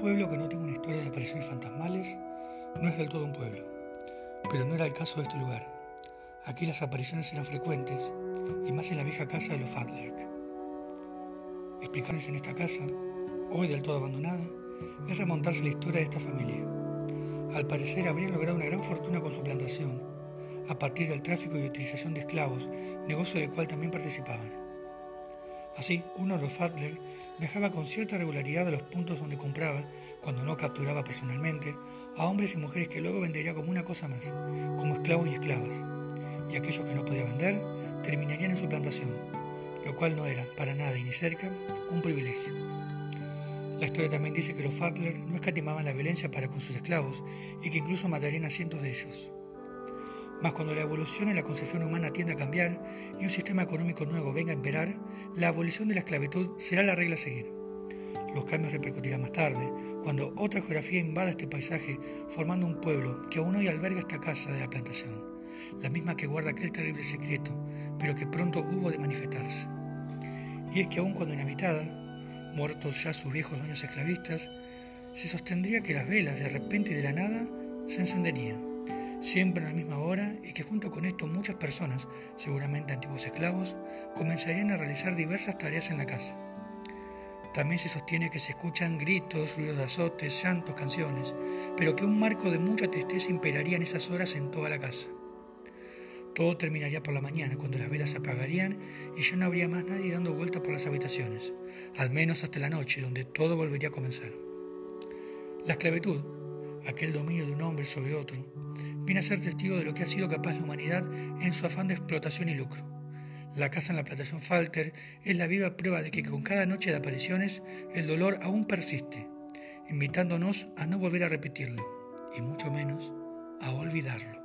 pueblo que no tenga una historia de apariciones fantasmales no es del todo un pueblo, pero no era el caso de este lugar. Aquí las apariciones eran frecuentes y más en la vieja casa de los Fadlerk. Explicarles en esta casa, hoy del todo abandonada, es remontarse la historia de esta familia. Al parecer habrían logrado una gran fortuna con su plantación, a partir del tráfico y utilización de esclavos, negocio del cual también participaban. Así, uno de los Fadler viajaba con cierta regularidad a los puntos donde compraba, cuando no capturaba personalmente, a hombres y mujeres que luego vendería como una cosa más, como esclavos y esclavas. Y aquellos que no podía vender terminarían en su plantación, lo cual no era, para nada y ni cerca, un privilegio. La historia también dice que los Fadler no escatimaban la violencia para con sus esclavos y que incluso matarían a cientos de ellos. Mas cuando la evolución en la concepción humana tiende a cambiar y un sistema económico nuevo venga a imperar, la abolición de la esclavitud será la regla a seguir. Los cambios repercutirán más tarde, cuando otra geografía invada este paisaje, formando un pueblo que aún hoy alberga esta casa de la plantación, la misma que guarda aquel terrible secreto, pero que pronto hubo de manifestarse. Y es que aun cuando inhabitada, muertos ya sus viejos dueños esclavistas, se sostendría que las velas de repente y de la nada se encenderían siempre a la misma hora y que junto con esto muchas personas, seguramente antiguos esclavos, comenzarían a realizar diversas tareas en la casa. También se sostiene que se escuchan gritos, ruidos de azotes, llantos, canciones, pero que un marco de mucha tristeza imperaría en esas horas en toda la casa. Todo terminaría por la mañana, cuando las velas se apagarían y ya no habría más nadie dando vueltas por las habitaciones, al menos hasta la noche, donde todo volvería a comenzar. La esclavitud, aquel dominio de un hombre sobre otro, viene a ser testigo de lo que ha sido capaz la humanidad en su afán de explotación y lucro. La casa en la plantación Falter es la viva prueba de que con cada noche de apariciones el dolor aún persiste, invitándonos a no volver a repetirlo, y mucho menos a olvidarlo.